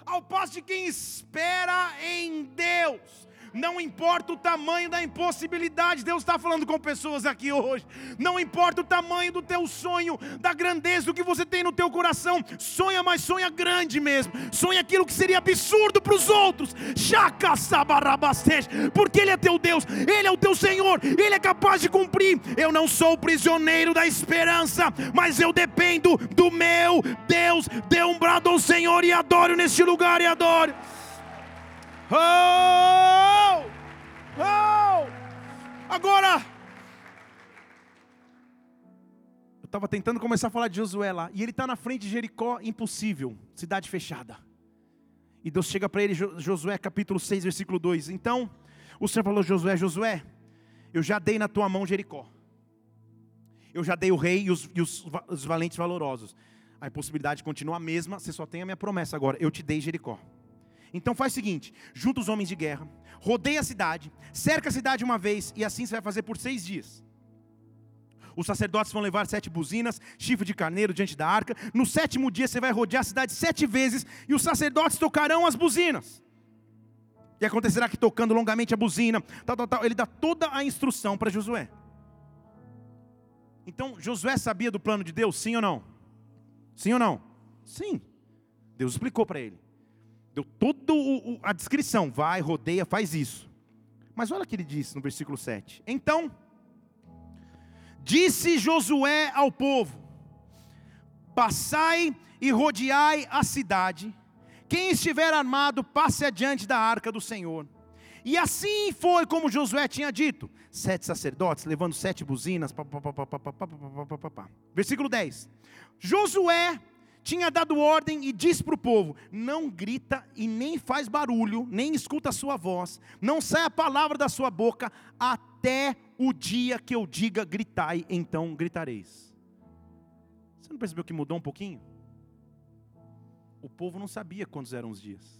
Speaker 1: Ao passo de quem espera em Deus não importa o tamanho da impossibilidade, Deus está falando com pessoas aqui hoje. Não importa o tamanho do teu sonho, da grandeza do que você tem no teu coração, sonha, mas sonha grande mesmo. Sonha aquilo que seria absurdo para os outros. Porque Ele é teu Deus, Ele é o teu Senhor, Ele é capaz de cumprir. Eu não sou prisioneiro da esperança, mas eu dependo do meu Deus. Dê um brado ao Senhor e adoro neste lugar e adoro. Oh! Oh! Agora, eu estava tentando começar a falar de Josué lá, e ele está na frente de Jericó, impossível, cidade fechada. E Deus chega para ele, Josué capítulo 6, versículo 2. Então, o Senhor falou: Josué, Josué, eu já dei na tua mão Jericó. Eu já dei o rei e os, e os, os valentes valorosos. A impossibilidade continua a mesma, você só tem a minha promessa agora. Eu te dei Jericó. Então faz o seguinte: junta os homens de guerra, rodeia a cidade, cerca a cidade uma vez, e assim você vai fazer por seis dias. Os sacerdotes vão levar sete buzinas, chifre de carneiro diante da arca. No sétimo dia você vai rodear a cidade sete vezes, e os sacerdotes tocarão as buzinas. E acontecerá que tocando longamente a buzina, tal, tal, tal, ele dá toda a instrução para Josué. Então, Josué sabia do plano de Deus, sim ou não? Sim ou não? Sim. Deus explicou para ele. Deu toda a descrição. Vai, rodeia, faz isso. Mas olha o que ele disse no versículo 7. Então, disse Josué ao povo: Passai e rodeai a cidade. Quem estiver armado, passe adiante da arca do Senhor. E assim foi como Josué tinha dito: sete sacerdotes levando sete buzinas. Versículo 10: Josué tinha dado ordem e disse para o povo: Não grita e nem faz barulho, nem escuta a sua voz, não sai a palavra da sua boca, até o dia que eu diga gritai, então gritareis. Você não percebeu que mudou um pouquinho? O povo não sabia quantos eram os dias.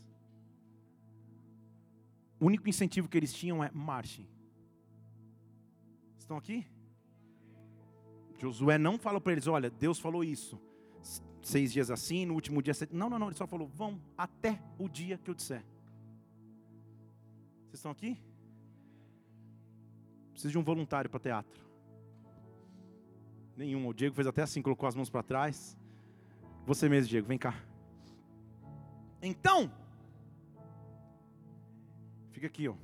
Speaker 1: O único incentivo que eles tinham é marchem. Estão aqui? Josué não fala para eles: olha, Deus falou isso seis dias assim, no último dia. Não, não, não. Ele só falou: vão até o dia que eu disser. Vocês estão aqui? Preciso de um voluntário para teatro. Nenhum. O Diego fez até assim, colocou as mãos para trás. Você mesmo, Diego, vem cá. Então, fica aqui, ó.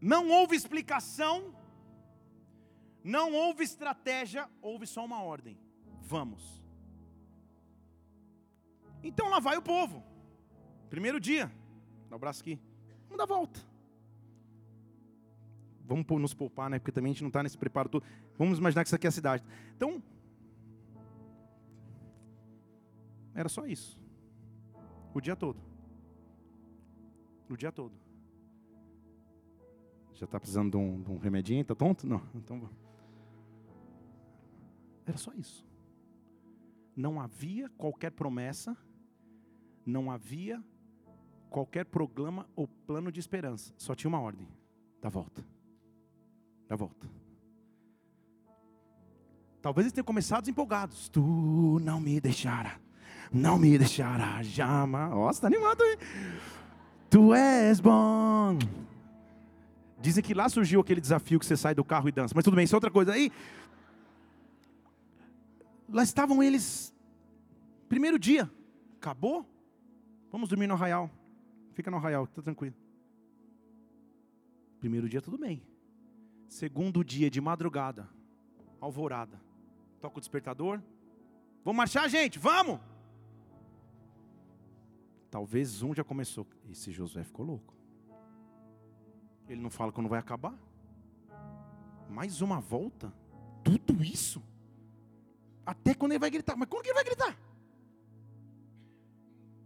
Speaker 1: Não houve explicação não houve estratégia, houve só uma ordem: vamos. Então lá vai o povo. Primeiro dia, dá o braço aqui, vamos dar volta. Vamos nos poupar, né? Porque também a gente não está nesse preparo todo. Vamos imaginar que isso aqui é a cidade. Então, era só isso. O dia todo. O dia todo. Já está precisando de um, de um remedinho? Está tonto? Não. Então vamos. Era só isso. Não havia qualquer promessa, não havia qualquer programa ou plano de esperança. Só tinha uma ordem: da volta. Da volta. Talvez eles tenham começado empolgados. Tu não me deixará, não me deixará jamais. Ó, você está animado aí. Tu és bom. Dizem que lá surgiu aquele desafio que você sai do carro e dança. Mas tudo bem, isso é outra coisa. Aí Lá estavam eles, primeiro dia, acabou? Vamos dormir no arraial. Fica no arraial, está tranquilo. Primeiro dia, tudo bem. Segundo dia, de madrugada, alvorada. Toca o despertador. Vamos marchar, gente, vamos! Talvez um já começou. Esse Josué ficou louco. Ele não fala quando vai acabar. Mais uma volta? Tudo isso? Até quando ele vai gritar. Mas quando que ele vai gritar?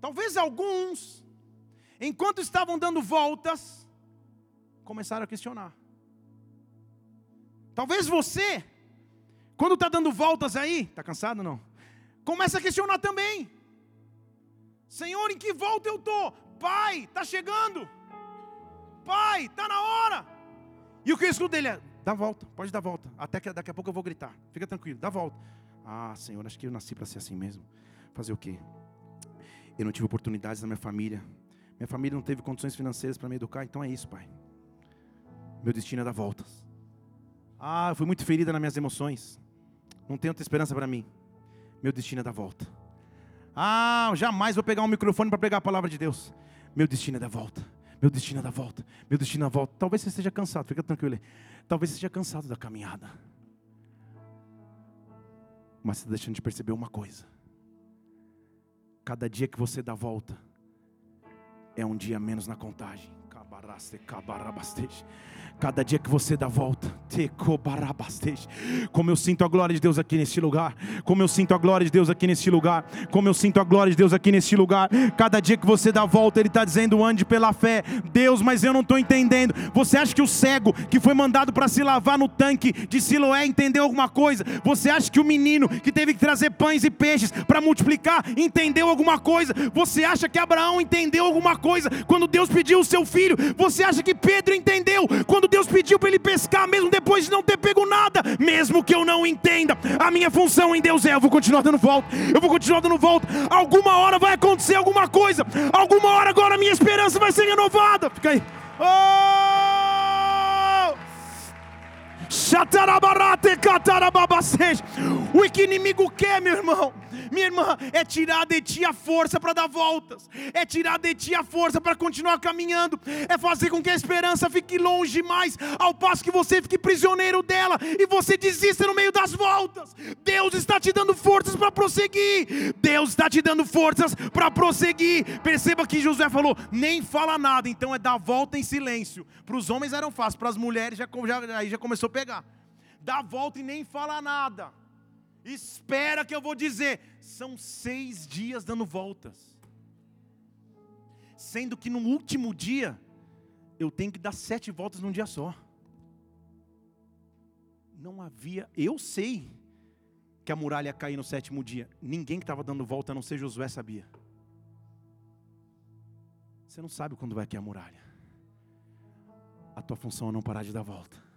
Speaker 1: Talvez alguns, enquanto estavam dando voltas, começaram a questionar. Talvez você, quando está dando voltas aí, está cansado não? Começa a questionar também. Senhor, em que volta eu estou? Pai, está chegando. Pai, está na hora. E o que eu escuto dele é: dá volta, pode dar volta. Até que daqui a pouco eu vou gritar. Fica tranquilo, dá volta. Ah, Senhor, acho que eu nasci para ser assim mesmo. Fazer o quê? Eu não tive oportunidades na minha família. Minha família não teve condições financeiras para me educar, então é isso, Pai. Meu destino é dar voltas. Ah, eu fui muito ferida nas minhas emoções. Não tem outra esperança para mim. Meu destino é dar volta. Ah, jamais vou pegar um microfone para pregar a palavra de Deus. Meu destino é dar volta. Meu destino é dar volta. Meu destino é dar volta. Talvez você esteja cansado, fica tranquilo. Talvez você esteja cansado da caminhada. Mas está deixando de perceber uma coisa. Cada dia que você dá volta é um dia menos na contagem. Cada dia que você dá volta, como eu sinto a glória de Deus aqui nesse lugar, como eu sinto a glória de Deus aqui nesse lugar, como eu sinto a glória de Deus aqui nesse lugar. Cada dia que você dá volta, Ele está dizendo: ande pela fé, Deus, mas eu não estou entendendo. Você acha que o cego que foi mandado para se lavar no tanque de Siloé entendeu alguma coisa? Você acha que o menino que teve que trazer pães e peixes para multiplicar entendeu alguma coisa? Você acha que Abraão entendeu alguma coisa quando Deus pediu o seu filho? Você acha que Pedro entendeu quando Deus pediu para ele pescar, mesmo depois de não ter pego nada, mesmo que eu não entenda, a minha função em Deus é: eu vou continuar dando volta, eu vou continuar dando volta. Alguma hora vai acontecer alguma coisa, alguma hora agora a minha esperança vai ser renovada. Fica aí. Oh! O que inimigo quer, meu irmão? Minha irmã, é tirar de ti a força para dar voltas, é tirar de ti a força para continuar caminhando, é fazer com que a esperança fique longe demais, ao passo que você fique prisioneiro dela e você desista no meio das voltas. Deus está te dando forças para prosseguir, Deus está te dando forças para prosseguir. Perceba que José falou: nem fala nada, então é dar volta em silêncio. Para os homens eram fácil, para as mulheres já, já, aí já começou a pegar. Dá volta e nem fala nada. Espera que eu vou dizer. São seis dias dando voltas. Sendo que no último dia, eu tenho que dar sete voltas num dia só. Não havia, eu sei que a muralha cair no sétimo dia. Ninguém que estava dando volta, a não ser Josué, sabia. Você não sabe quando vai cair a muralha. A tua função é não parar de dar volta.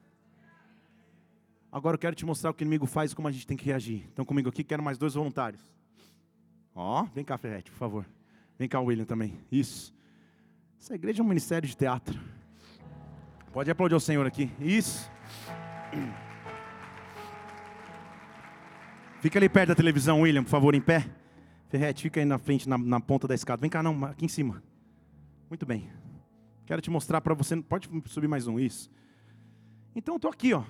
Speaker 1: Agora eu quero te mostrar o que o inimigo faz e como a gente tem que reagir. Então comigo aqui, quero mais dois voluntários. Ó, vem cá, Ferrete, por favor. Vem cá, William também. Isso. Essa igreja é um ministério de teatro. Pode aplaudir o Senhor aqui. Isso. Fica ali perto da televisão, William, por favor, em pé. Ferrete, fica aí na frente, na, na ponta da escada. Vem cá, não, aqui em cima. Muito bem. Quero te mostrar para você. Pode subir mais um, isso. Então eu estou aqui, ó.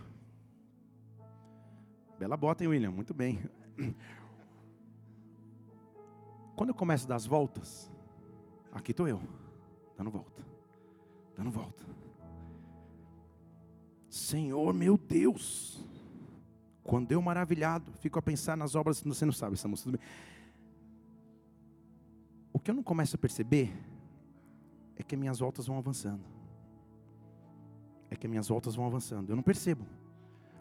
Speaker 1: Bela bota, hein, William? Muito bem. *clears throat* Quando eu começo a dar as voltas, aqui estou eu, dando volta, dando volta. Senhor meu Deus, quando eu maravilhado, fico a pensar nas obras, você não sabe essa música. O que eu não começo a perceber é que minhas voltas vão avançando. É que minhas voltas vão avançando. Eu não percebo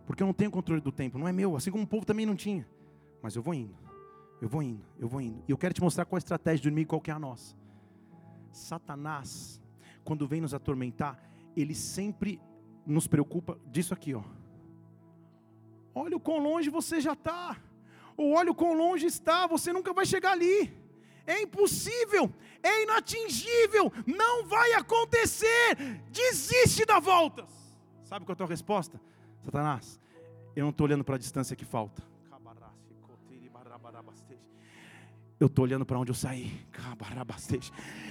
Speaker 1: porque eu não tenho controle do tempo, não é meu, assim como o povo também não tinha. Mas eu vou indo, eu vou indo, eu vou indo. E eu quero te mostrar qual a estratégia do inimigo, qual que é a nossa. Satanás, quando vem nos atormentar, ele sempre nos preocupa disso aqui, ó. Olha o quão longe você já está. Ou olha o quão longe está, você nunca vai chegar ali. É impossível, é inatingível, não vai acontecer. Desiste da voltas. Sabe qual é a tua resposta? Satanás, eu não estou olhando para a distância que falta. Eu estou olhando para onde eu saí.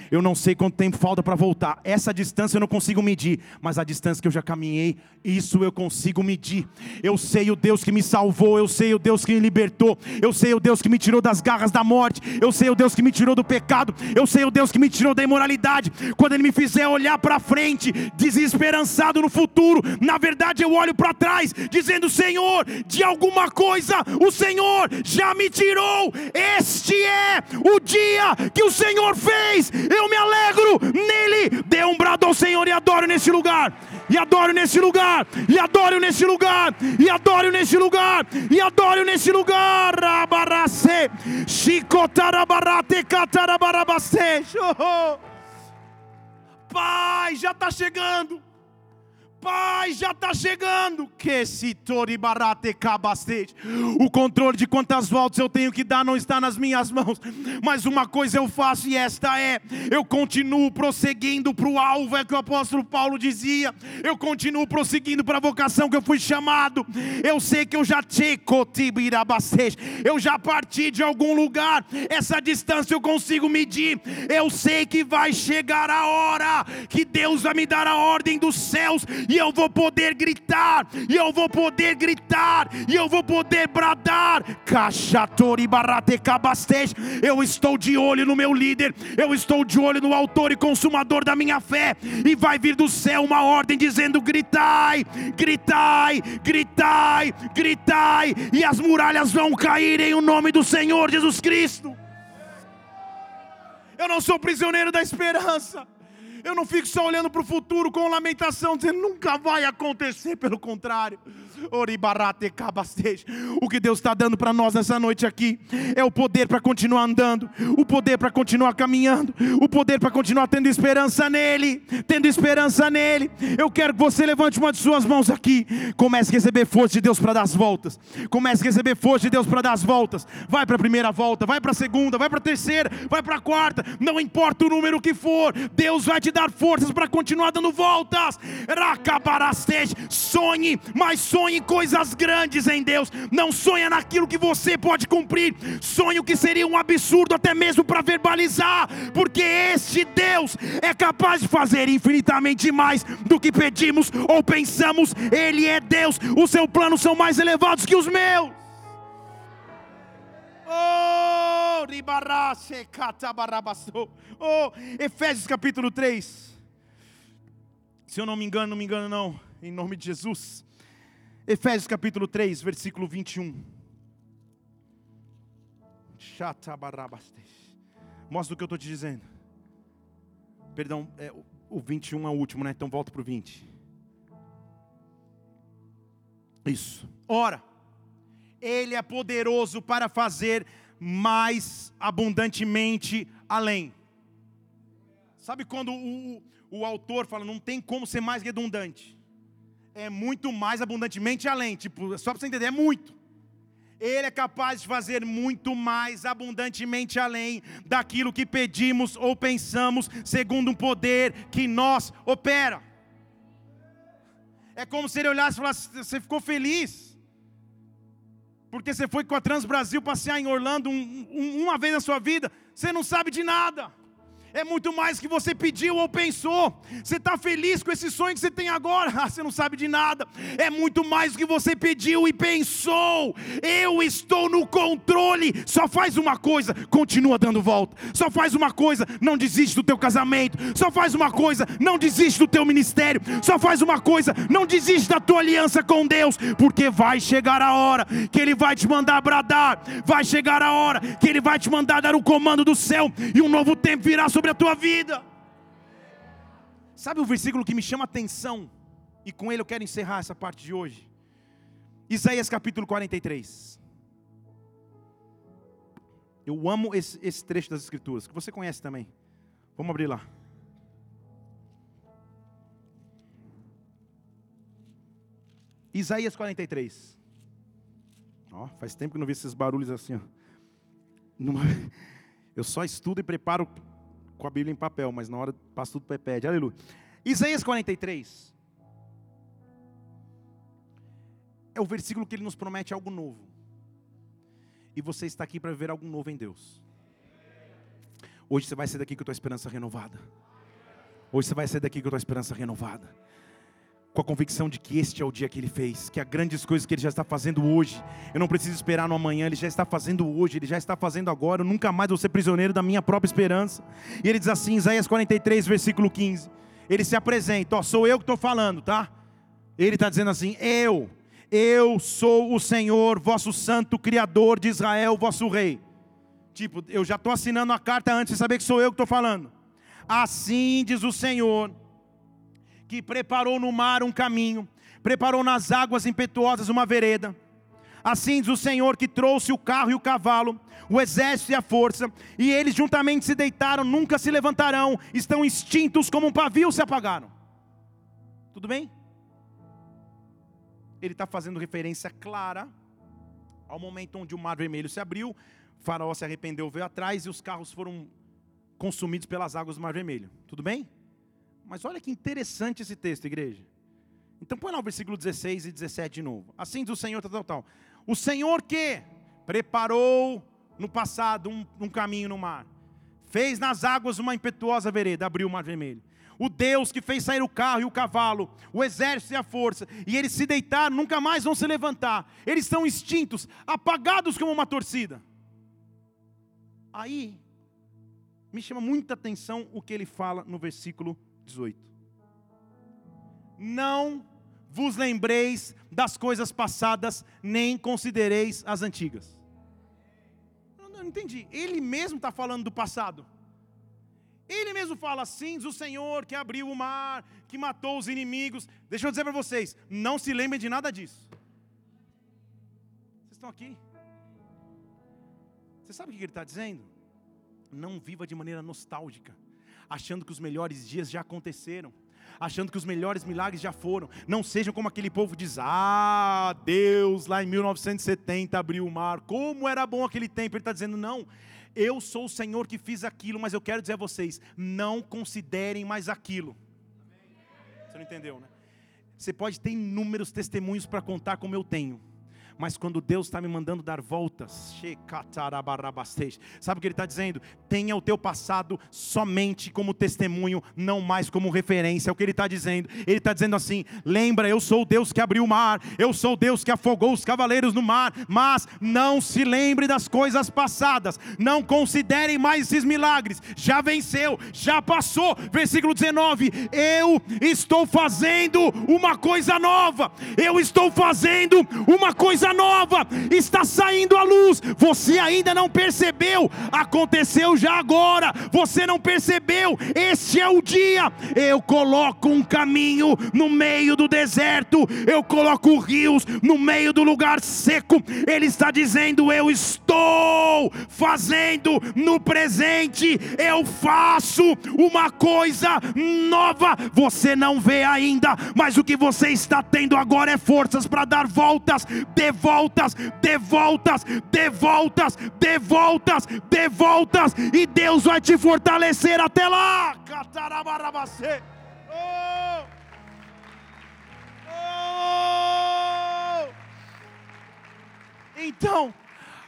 Speaker 1: Eu não sei quanto tempo falta para voltar. Essa distância eu não consigo medir, mas a distância que eu já caminhei, isso eu consigo medir. Eu sei o Deus que me salvou, eu sei o Deus que me libertou, eu sei o Deus que me tirou das garras da morte, eu sei o Deus que me tirou do pecado, eu sei o Deus que me tirou da imoralidade. Quando Ele me fizer olhar para frente, desesperançado no futuro, na verdade eu olho para trás, dizendo: Senhor, de alguma coisa o Senhor já me tirou. Este é o dia que o Senhor fez. Eu me alegro nele. Dê um brado ao Senhor e adoro nesse lugar. E adoro nesse lugar. E adoro nesse lugar. E adoro nesse lugar. E adoro nesse lugar. Abarase. Chicotarabarate catarabarabase. Pai, já está chegando. Pai, já está chegando. Que se O controle de quantas voltas eu tenho que dar não está nas minhas mãos. Mas uma coisa eu faço e esta é: eu continuo prosseguindo para o alvo, é que o apóstolo Paulo dizia. Eu continuo prosseguindo para a vocação que eu fui chamado. Eu sei que eu já eu já parti de algum lugar. Essa distância eu consigo medir. Eu sei que vai chegar a hora que Deus vai me dar a ordem dos céus e eu vou poder gritar, e eu vou poder gritar, e eu vou poder bradar. Cachatori barate Eu estou de olho no meu líder, eu estou de olho no autor e consumador da minha fé, e vai vir do céu uma ordem dizendo: gritai, gritai, gritai, gritai, e as muralhas vão cair em o nome do Senhor Jesus Cristo. Eu não sou prisioneiro da esperança. Eu não fico só olhando para o futuro com lamentação, dizendo nunca vai acontecer, pelo contrário. O que Deus está dando para nós nessa noite aqui é o poder para continuar andando, o poder para continuar caminhando, o poder para continuar tendo esperança nele, tendo esperança nele. Eu quero que você levante uma de suas mãos aqui, comece a receber força de Deus para dar as voltas, comece a receber força de Deus para dar as voltas. Vai para a primeira volta, vai para a segunda, vai para a terceira, vai para a quarta, não importa o número que for, Deus vai te dar forças para continuar dando voltas. Sonhe, mas sonhe coisas grandes em Deus. Não sonha naquilo que você pode cumprir. Sonhe o que seria um absurdo até mesmo para verbalizar, porque este Deus é capaz de fazer infinitamente mais do que pedimos ou pensamos. Ele é Deus. Os seus planos são mais elevados que os meus. Oh, oh, Efésios capítulo 3. Se eu não me engano, não me engano não, em nome de Jesus. Efésios capítulo 3, versículo 21. Mostra o que eu estou te dizendo. Perdão, é, o 21 é o último, né? Então volta para o 20. Isso. Ora, ele é poderoso para fazer mais abundantemente além. Sabe quando o, o, autor fala, não tem como ser mais redundante? É muito mais abundantemente além. Tipo, só para você entender, é muito. Ele é capaz de fazer muito mais abundantemente além daquilo que pedimos ou pensamos, segundo um poder que nós opera. É como se ele olhasse e falasse: Você ficou feliz? porque você foi com a Trans Brasil passear em Orlando um, um, uma vez na sua vida, você não sabe de nada é muito mais que você pediu ou pensou. Você está feliz com esse sonho que você tem agora? *laughs* Ah, você não sabe de nada. É muito mais que você pediu e pensou. Eu estou no controle. Só faz uma coisa, continua dando volta. Só faz uma coisa, não desiste do teu casamento. Só faz uma coisa, não desiste do teu ministério. Só faz uma coisa, não desiste da tua aliança com Deus, porque vai chegar a hora que Ele vai te mandar bradar. Vai chegar a hora que Ele vai te mandar dar o comando do céu e um novo tempo virá sobre sobre a tua vida. Sabe o versículo que me chama a atenção? E com ele eu quero encerrar essa parte de hoje. Isaías capítulo 43. Eu amo esse, esse trecho das Escrituras, que você conhece também. Vamos abrir lá. Isaías 43. Ó, faz tempo que não vi esses barulhos assim. Ó. *laughs* Eu só estudo e preparo com a Bíblia em papel, mas na hora passa tudo para iPad. Aleluia. Isaías 43. É o versículo que ele nos promete algo novo. E você está aqui para ver algo novo em Deus. Hoje você vai sair daqui com a tua esperança renovada. Hoje você vai sair daqui com a tua esperança renovada com a convicção de que este é o dia que Ele fez, que há grandes coisas que Ele já está fazendo hoje. Eu não preciso esperar no amanhã, Ele já está fazendo hoje, Ele já está fazendo agora. Eu nunca mais vou ser prisioneiro da minha própria esperança. E Ele diz assim, Isaías 43, versículo 15. Ele se apresenta, ó, sou eu que estou falando, tá? Ele está dizendo assim: Eu, eu sou o Senhor, vosso Santo Criador de Israel, vosso Rei. Tipo, eu já estou assinando a carta antes de saber que sou eu que estou falando. Assim diz o Senhor que preparou no mar um caminho, preparou nas águas impetuosas uma vereda. Assim diz o Senhor que trouxe o carro e o cavalo, o exército e a força, e eles juntamente se deitaram, nunca se levantarão, estão extintos como um pavio se apagaram. Tudo bem? Ele está fazendo referência clara ao momento onde o mar vermelho se abriu, faraó se arrependeu, veio atrás e os carros foram consumidos pelas águas do mar vermelho. Tudo bem? Mas olha que interessante esse texto, igreja. Então põe lá o versículo 16 e 17 de novo. Assim diz o Senhor, tal, tal, tal. O Senhor que preparou no passado um, um caminho no mar, fez nas águas uma impetuosa vereda, abriu o mar vermelho. O Deus que fez sair o carro e o cavalo, o exército e a força, e eles se deitaram, nunca mais vão se levantar. Eles estão extintos, apagados como uma torcida. Aí, me chama muita atenção o que ele fala no versículo 18. Não vos lembreis das coisas passadas, nem considereis as antigas. Eu não entendi. Ele mesmo está falando do passado. Ele mesmo fala assim: o Senhor que abriu o mar, que matou os inimigos. Deixa eu dizer para vocês: não se lembrem de nada disso. Vocês estão aqui? Você sabe o que ele está dizendo? Não viva de maneira nostálgica, achando que os melhores dias já aconteceram achando que os melhores milagres já foram. Não sejam como aquele povo diz: Ah, Deus lá em 1970 abriu o mar, como era bom aquele tempo. Ele está dizendo: Não, eu sou o Senhor que fiz aquilo, mas eu quero dizer a vocês: não considerem mais aquilo. Você não entendeu, né? Você pode ter inúmeros testemunhos para contar como eu tenho mas quando Deus está me mandando dar voltas, sabe o que Ele está dizendo? Tenha o teu passado somente como testemunho, não mais como referência. É o que Ele está dizendo. Ele está dizendo assim: lembra, eu sou o Deus que abriu o mar, eu sou o Deus que afogou os cavaleiros no mar, mas não se lembre das coisas passadas, não considerem mais esses milagres. Já venceu, já passou. Versículo 19: Eu estou fazendo uma coisa nova, eu estou fazendo uma coisa coisa nova está saindo à luz. Você ainda não percebeu, aconteceu já agora. Você não percebeu, este é o dia. Eu coloco um caminho no meio do deserto, eu coloco rios no meio do lugar seco. Ele está dizendo: Eu estou fazendo no presente, eu faço uma coisa nova. Você não vê ainda, mas o que você está tendo agora é forças para dar voltas, de voltas, de voltas, de voltas, de voltas, de voltas, e Deus vai te fortalecer até lá. Oh! Oh! Então,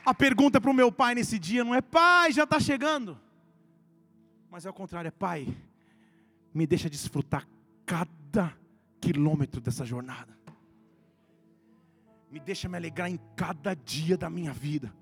Speaker 1: a pergunta para o meu pai nesse dia não é, pai, já está chegando, mas é o contrário, é pai, me deixa desfrutar cada quilômetro dessa jornada me deixa me alegrar em cada dia da minha vida.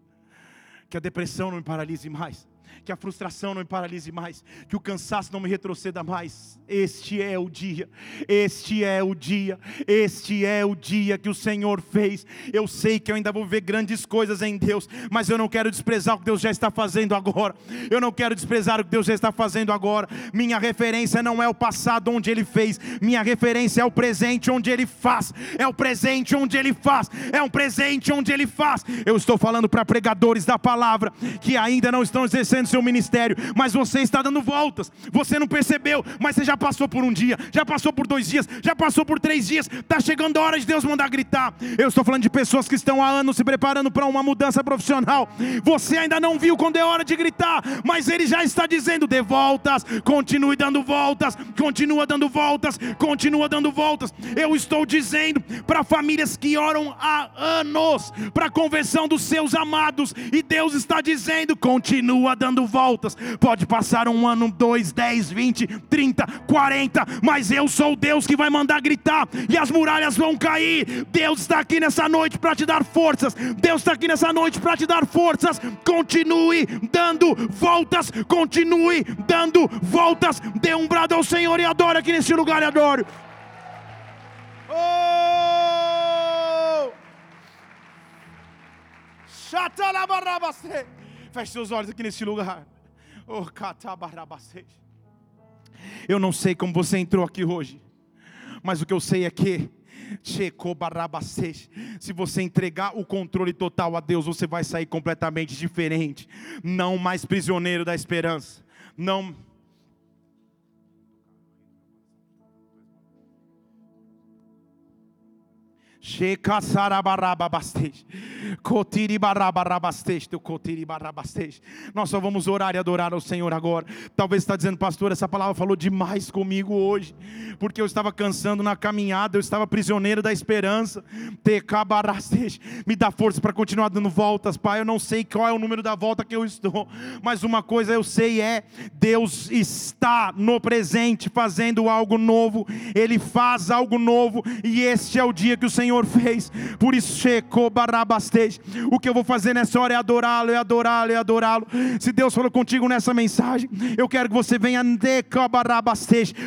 Speaker 1: Que a depressão não me paralise mais que a frustração não me paralise mais, que o cansaço não me retroceda mais. Este é o dia, este é o dia, este é o dia que o Senhor fez. Eu sei que eu ainda vou ver grandes coisas em Deus, mas eu não quero desprezar o que Deus já está fazendo agora. Eu não quero desprezar o que Deus já está fazendo agora. Minha referência não é o passado onde Ele fez, minha referência é o presente onde Ele faz. É o presente onde Ele faz, é um presente onde Ele faz. Eu estou falando para pregadores da palavra que ainda não estão exercendo seu ministério, mas você está dando voltas, você não percebeu, mas você já passou por um dia, já passou por dois dias, já passou por três dias, está chegando a hora de Deus mandar gritar. Eu estou falando de pessoas que estão há anos se preparando para uma mudança profissional, você ainda não viu quando é hora de gritar, mas Ele já está dizendo: dê voltas, continue dando voltas, continua dando voltas, continua dando voltas. Eu estou dizendo para famílias que oram há anos para a conversão dos seus amados, e Deus está dizendo: continua dando dando voltas. Pode passar um ano, dois, dez, vinte, trinta, quarenta, mas eu sou o Deus que vai mandar gritar e as muralhas vão cair. Deus está aqui nessa noite para te dar forças. Deus está aqui nessa noite para te dar forças. Continue dando voltas, continue dando voltas. Dê um brado ao Senhor e adore aqui nesse lugar e adore. Oh! Chatalabarabaste. Feche seus olhos aqui nesse lugar. Oh, Eu não sei como você entrou aqui hoje, mas o que eu sei é que Se você entregar o controle total a Deus, você vai sair completamente diferente. Não mais prisioneiro da esperança. Não Nós só vamos orar e adorar ao Senhor agora. Talvez está dizendo, pastor, essa palavra falou demais comigo hoje, porque eu estava cansando na caminhada, eu estava prisioneiro da esperança. Me dá força para continuar dando voltas, Pai. Eu não sei qual é o número da volta que eu estou, mas uma coisa eu sei é: Deus está no presente fazendo algo novo, Ele faz algo novo, e este é o dia que o Senhor Senhor fez. Por isso, checou barabastej. O que eu vou fazer nessa hora é adorá-lo, é adorá-lo, é adorá-lo. Se Deus falou contigo nessa mensagem, eu quero que você venha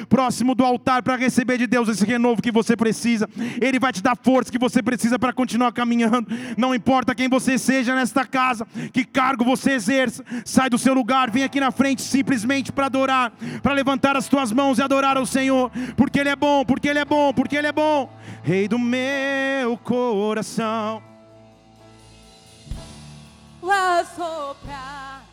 Speaker 1: próximo do altar para receber de Deus esse renovo que você precisa. Ele vai te dar força que você precisa para continuar caminhando. Não importa quem você seja nesta casa, que cargo você exerça, sai do seu lugar, vem aqui na frente simplesmente para adorar, para levantar as tuas mãos e adorar ao Senhor, porque Ele é bom, porque Ele é bom, porque Ele é bom. Rei do meu coração.
Speaker 2: Vá soprar.